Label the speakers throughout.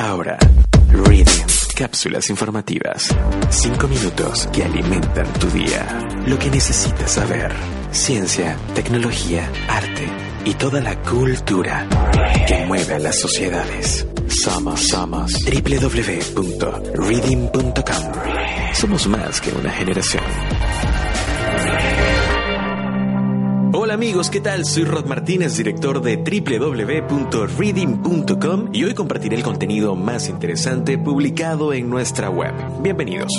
Speaker 1: Ahora, Reading. Cápsulas informativas. Cinco minutos que alimentan tu día. Lo que necesitas saber. Ciencia, tecnología, arte y toda la cultura que mueve a las sociedades. Somos, somos www.reading.com. Somos más que una generación. Hola amigos, ¿qué tal? Soy Rod Martínez, director de www.reading.com y hoy compartiré el contenido más interesante publicado en nuestra web. Bienvenidos.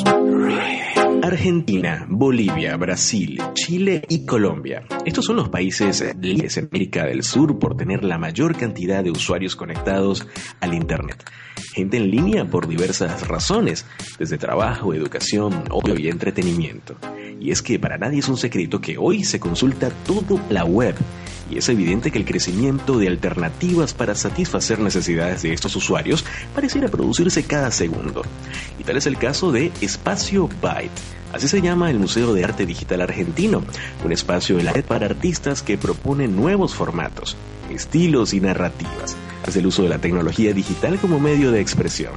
Speaker 1: Argentina, Bolivia, Brasil, Chile y Colombia. Estos son los países líderes en América del Sur por tener la mayor cantidad de usuarios conectados al Internet. Gente en línea por diversas razones, desde trabajo, educación, ocio y entretenimiento. Y es que para nadie es un secreto que hoy se consulta todo la web y es evidente que el crecimiento de alternativas para satisfacer necesidades de estos usuarios pareciera producirse cada segundo. Y tal es el caso de Espacio Byte. Así se llama el Museo de Arte Digital Argentino, un espacio de la red para artistas que propone nuevos formatos, estilos y narrativas. Hace el uso de la tecnología digital como medio de expresión.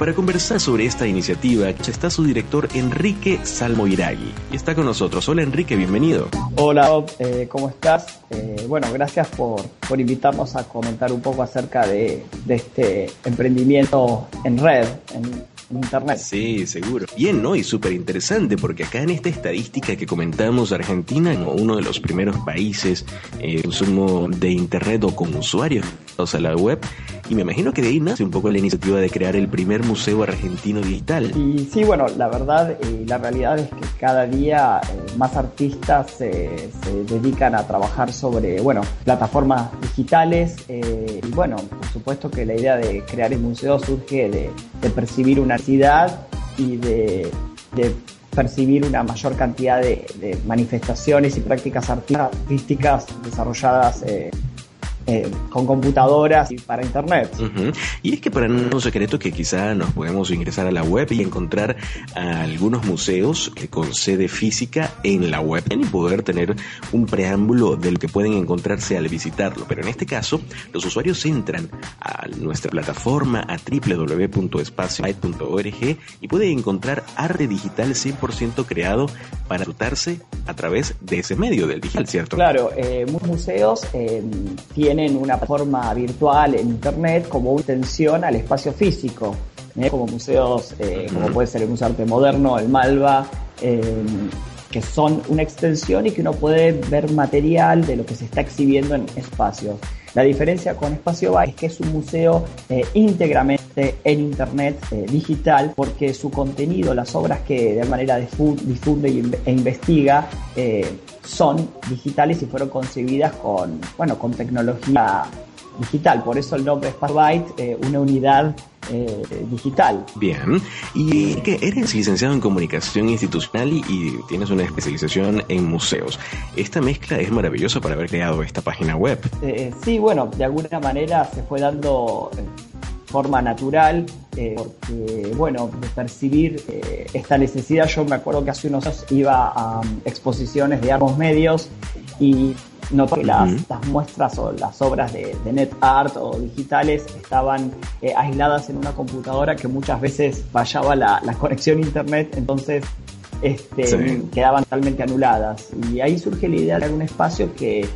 Speaker 1: Para conversar sobre esta iniciativa está su director Enrique Salmoiragui y está con nosotros. Hola Enrique, bienvenido.
Speaker 2: Hola, eh, ¿cómo estás? Eh, bueno, gracias por, por, invitarnos a comentar un poco acerca de, de este emprendimiento en red, en, Internet.
Speaker 1: Sí, seguro. Bien, ¿no? Y súper interesante porque acá en esta estadística que comentamos, Argentina como uno de los primeros países en consumo de Internet o con usuarios a la web, y me imagino que de ahí nace un poco la iniciativa de crear el primer museo argentino digital.
Speaker 2: Y sí, bueno, la verdad y la realidad es que cada día eh, más artistas se dedican a trabajar sobre, bueno, plataformas digitales. Eh, y bueno, por supuesto que la idea de crear el museo surge de, percibir una ciudad y de, percibir una mayor cantidad de, manifestaciones y prácticas artísticas desarrolladas eh, eh, con computadoras y para internet.
Speaker 1: Y es que para no un secreto que quizá nos podemos ingresar a la web y encontrar algunos museos con sede física en la web y poder tener un preámbulo del que pueden encontrarse al visitarlo. Pero en este caso, los usuarios entran a nuestra plataforma a www.espacio.org y pueden encontrar arte digital 100% creado para dotarse a través de ese medio del digital, ¿cierto?
Speaker 2: Claro, eh, muchos museos eh, tienen en una plataforma virtual en Internet como una extensión al espacio físico, ¿eh? como museos, eh, como puede ser el Museo Arte Moderno, el Malva, eh, que son una extensión y que uno puede ver material de lo que se está exhibiendo en espacios. La diferencia con Espacio Byte es que es un museo íntegramente en Internet digital porque su contenido, las obras que de manera difunde e investiga, son digitales y fueron concebidas con, bueno, con tecnología digital. Por eso el nombre es Byte, eh, una unidad eh, digital.
Speaker 1: Bien. Y que eres licenciado en comunicación institucional y, tienes una especialización en museos. Esta mezcla es maravillosa para haber creado esta página web.
Speaker 2: Eh, sí, bueno, de alguna manera se fue dando forma natural, eh, porque, bueno, de percibir eh, esta necesidad, yo me acuerdo que hace unos años iba a um, exposiciones de ambos medios y noté que las, muestras o las obras de, net art o digitales estaban eh, aisladas en una computadora que muchas veces fallaba la, conexión a internet, entonces este, quedaban totalmente anuladas. Y ahí surge la idea de un espacio que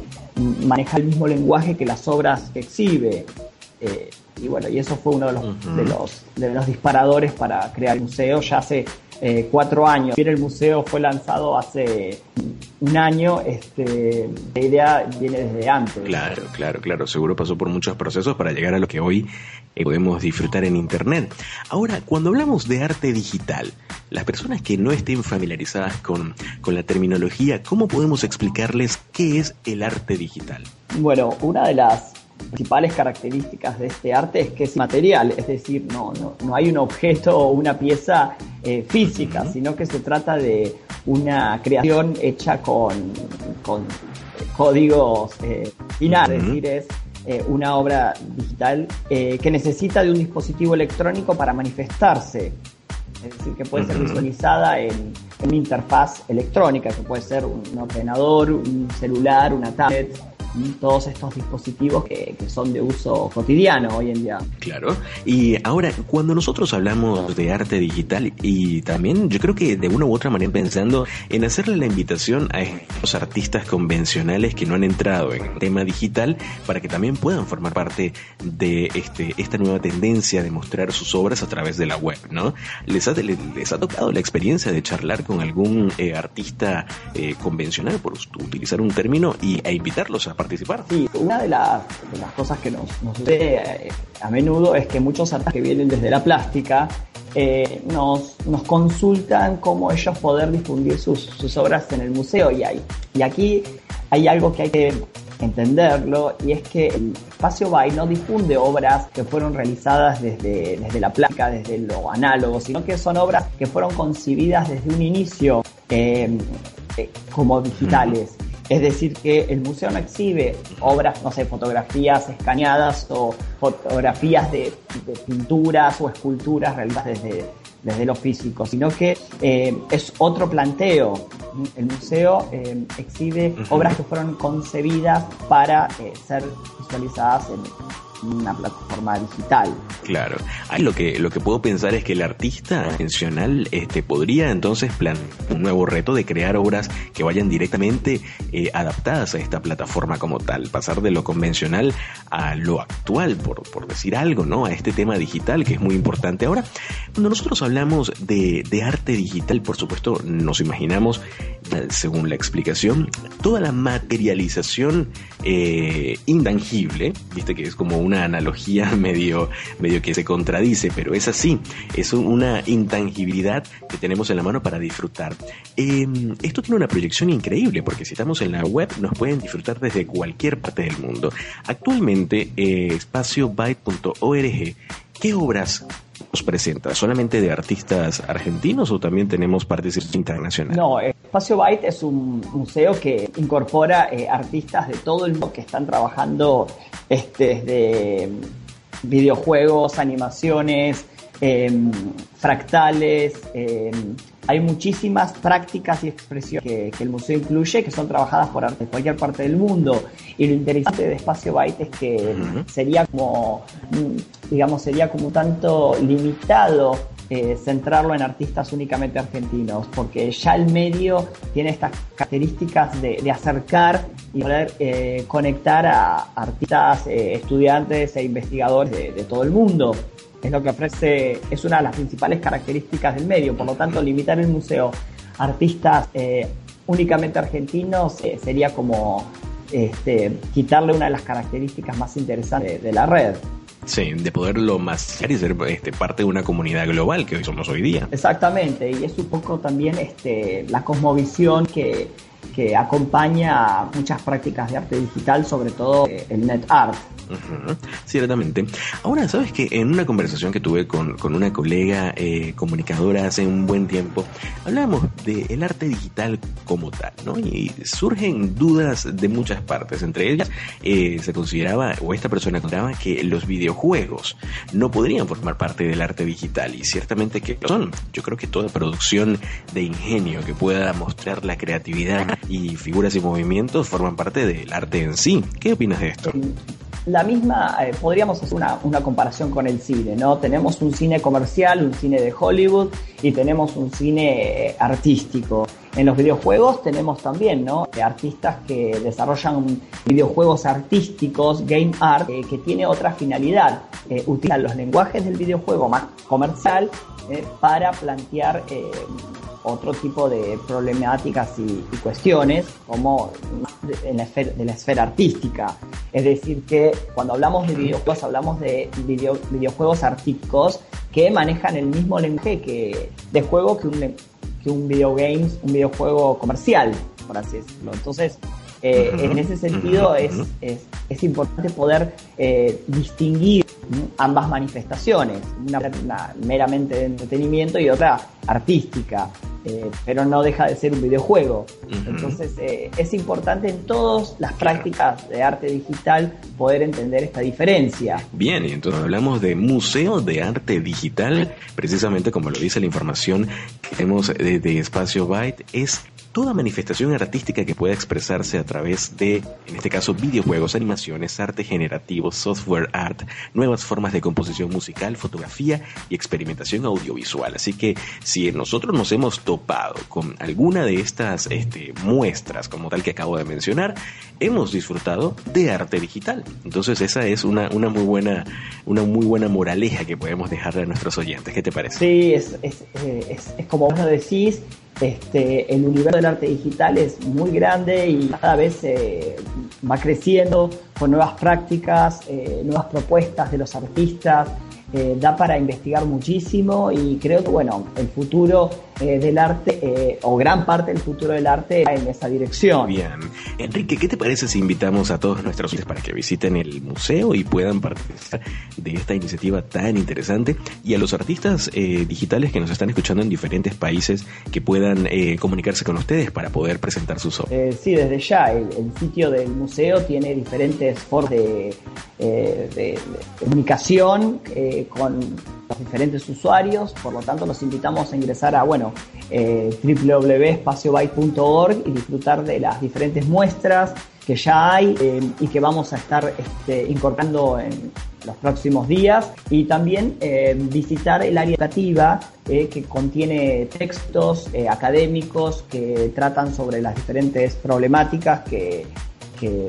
Speaker 2: maneja el mismo lenguaje que las obras que exhibe y bueno, y eso fue uno de los, de los, de los disparadores para crear el museo ya hace eh, cuatro años. Bien, el museo fue lanzado hace un año, este, la idea viene desde antes.
Speaker 1: Claro, claro, claro, seguro pasó por muchos procesos para llegar a lo que hoy eh, podemos disfrutar en Internet. Ahora, cuando hablamos de arte digital, las personas que no estén familiarizadas con, con la terminología, ¿cómo podemos explicarles qué es el arte digital?
Speaker 2: Bueno, una de las principales características de este arte es que es material, es decir, no, no, hay un objeto o una pieza eh, física, sino que se trata de una creación hecha con, con códigos eh, finales, es decir, es eh, una obra digital que necesita de un dispositivo electrónico para manifestarse, es decir, que puede ser visualizada en, en una interfaz electrónica, que puede ser un ordenador, un celular, una tablet, todos estos dispositivos que, son de uso cotidiano hoy en día.
Speaker 1: Claro. Y ahora, cuando nosotros hablamos de arte digital y también yo creo que de una u otra manera pensando en hacerle la invitación a estos artistas convencionales que no han entrado en el tema digital para que también puedan formar parte de este, esta nueva tendencia de mostrar sus obras a través de la web, ¿no? ¿Les ha, les ha tocado la experiencia de charlar con algún eh, artista eh, convencional, por utilizar un término, y, e invitarlos a participar?
Speaker 2: Sí, una de, las, cosas que nos, nos eh, a menudo es que muchos artistas que vienen desde la plástica nos, nos, consultan cómo ellos poder difundir sus, sus, obras en el museo. Y, hay, y aquí hay algo que hay que entenderlo y es que el espacio BY no difunde obras que fueron realizadas desde, desde la placa, desde lo análogo, sino que son obras que fueron concebidas desde un inicio eh, eh, como digitales. Es decir, que el museo no exhibe obras, no sé, fotografías escaneadas o fotografías de, pinturas o esculturas realizadas desde, desde lo físico, sino que eh, es otro planteo. El museo eh, exhibe obras que fueron concebidas para eh, ser visualizadas en, una plataforma digital.
Speaker 1: Claro. Ahí lo que, lo que puedo pensar es que el artista convencional este, podría entonces plantear un nuevo reto de crear obras que vayan directamente eh, adaptadas a esta plataforma como tal, pasar de lo convencional a lo actual, por, por decir algo, ¿no? A este tema digital que es muy importante. Ahora, cuando nosotros hablamos de, de arte digital, por supuesto, nos imaginamos, eh, según la explicación, toda la materialización eh, intangible, viste que es como una analogía medio que se contradice, pero es así, es una intangibilidad que tenemos en la mano para disfrutar. Em, esto tiene una proyección increíble, porque si estamos en la web nos pueden disfrutar desde cualquier parte del mundo. Actualmente, eh, espaciobyte.org, ¿qué obras nos presenta? ¿Solamente de artistas argentinos o también tenemos participación internacional?
Speaker 2: No, Espacio Byte es un museo que incorpora eh, artistas de todo el mundo que están trabajando este, desde videojuegos, animaciones, em, fractales. Em, hay muchísimas prácticas y expresiones que, el museo incluye que son trabajadas por arte de cualquier parte del mundo. Y lo interesante de Espacio Byte es que sería como, mm, digamos, sería como tanto limitado eh, centrarlo en artistas únicamente argentinos, porque ya el medio tiene estas características de, acercar y poder eh, conectar a artistas, eh, estudiantes e investigadores de, todo el mundo. Es lo que ofrece, es una de las principales características del medio, por lo tanto limitar el museo a artistas únicamente argentinos sería como este, quitarle una de las características más interesantes de la red.
Speaker 1: Sí, de poderlo más y ser este, parte de una comunidad global que hoy somos hoy día.
Speaker 2: Exactamente, y es un poco también este, la cosmovisión que, que acompaña muchas prácticas de arte digital, sobre todo eh, el net art.
Speaker 1: Ciertamente. Ahora, ¿sabes que En una conversación que tuve con, una colega eh, comunicadora hace un buen tiempo, hablábamos del arte digital como tal, ¿no? Y surgen dudas de muchas partes. Entre ellas, eh, se consideraba, o esta persona consideraba, que los videojuegos no podrían formar parte del arte digital, y ciertamente que son. Yo creo que toda producción de ingenio que pueda mostrar la creatividad y figuras y movimientos forman parte del arte en sí. ¿Qué opinas de esto?
Speaker 2: La misma, eh, podríamos hacer una, una, comparación con el cine, ¿no? Tenemos un cine comercial, un cine de Hollywood y tenemos un cine eh, artístico. En los videojuegos tenemos también, ¿no? Artistas que desarrollan videojuegos artísticos, game art, eh, que tiene otra finalidad. utilizan los lenguajes del videojuego más comercial para plantear otro tipo de problemáticas y, cuestiones, como en la esfera, de la esfera artística. Es decir, que cuando hablamos de videojuegos, hablamos de videojuegos artísticos que manejan el mismo lenguaje que, de juego que un, que un videogames, un videojuego comercial, por así decirlo. Entonces, eh, en ese sentido es, es, importante poder eh, distinguir ambas manifestaciones, una, meramente de entretenimiento y otra artística, eh, pero no deja de ser un videojuego. Entonces es importante en todas las prácticas de arte digital poder entender esta diferencia.
Speaker 1: Bien, y entonces hablamos de museo de arte digital, precisamente como lo dice la información que tenemos de, de Espacio Byte, es toda manifestación artística que pueda expresarse a través de, en este caso, videojuegos, animaciones, arte generativo, software art, nuevas formas de composición musical, fotografía y experimentación audiovisual. Así que si nosotros nos hemos con alguna de estas este, muestras como tal que acabo de mencionar, hemos disfrutado de arte digital. Entonces esa es una, muy buena una muy buena moraleja que podemos dejarle a nuestros oyentes. ¿Qué te parece?
Speaker 2: Sí, es, eh, como vos lo decís, este, el universo del arte digital es muy grande y cada vez eh, va creciendo con nuevas prácticas, eh, nuevas propuestas de los artistas. da para investigar muchísimo y creo que bueno, el futuro eh, del arte, eh, o gran parte del futuro del arte, en esa dirección.
Speaker 1: Bien. Enrique, ¿qué te parece si invitamos a todos nuestros oyentes para que visiten el museo y puedan participar de esta iniciativa tan interesante? Y a los artistas eh, digitales que nos están escuchando en diferentes países que puedan comunicarse con ustedes para poder presentar sus obras.
Speaker 2: sí, desde ya. El, sitio del museo tiene diferentes formas de, de comunicación con los diferentes usuarios, por lo tanto los invitamos a ingresar a bueno, eh, www.espaciobyte.org y disfrutar de las diferentes muestras que ya hay eh, y que vamos a estar este, incorporando en los próximos días y también eh, visitar el área educativa eh, que contiene textos académicos que tratan sobre las diferentes problemáticas que, que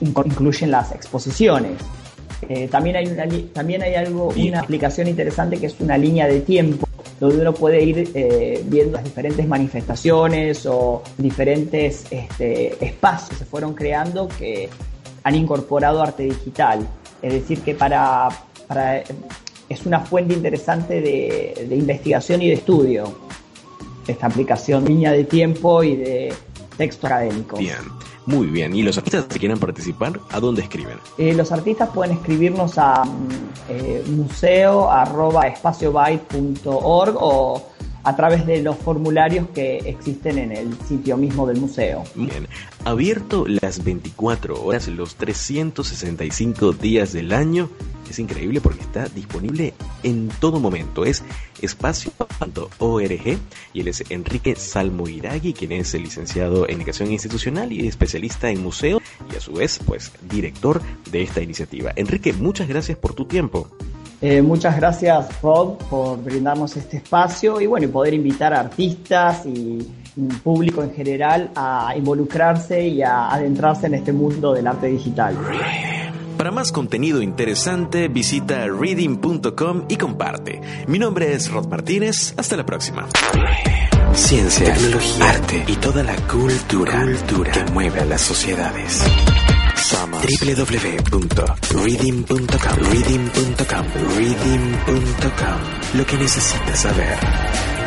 Speaker 2: incluyen las exposiciones. Eh, también, hay una, también hay algo, una aplicación interesante que es una línea de tiempo donde uno puede ir eh, viendo las diferentes manifestaciones o diferentes este, espacios que se fueron creando que han incorporado arte digital. Es decir, que para, para es una fuente interesante de, de investigación y de estudio esta aplicación línea de tiempo y de texto académico.
Speaker 1: Bien. Muy bien. ¿Y los artistas que quieran participar, a dónde escriben?
Speaker 2: Eh, los artistas pueden escribirnos a mm, eh, o a través de los formularios que existen en el sitio mismo del museo.
Speaker 1: Bien, abierto las 24 horas, los 365 días del año es increíble porque está disponible en todo momento. Es espacio.org y él es Enrique Salmoiragui, quien es licenciado en educación institucional y especialista en museo y a su vez, pues, director de esta iniciativa. Enrique, muchas gracias por tu tiempo.
Speaker 2: Eh, muchas gracias, Rob, por brindarnos este espacio y bueno, y poder invitar a artistas y público en general a involucrarse y a adentrarse en este mundo del arte digital.
Speaker 1: Para más contenido interesante, visita reading.com y comparte. Mi nombre es Rod Martínez. Hasta la próxima. Ciencia, tecnología, arte y toda la cultura, cultura que mueve a las sociedades. Www.reading.com, reading.com, reading.com. Lo que necesitas saber.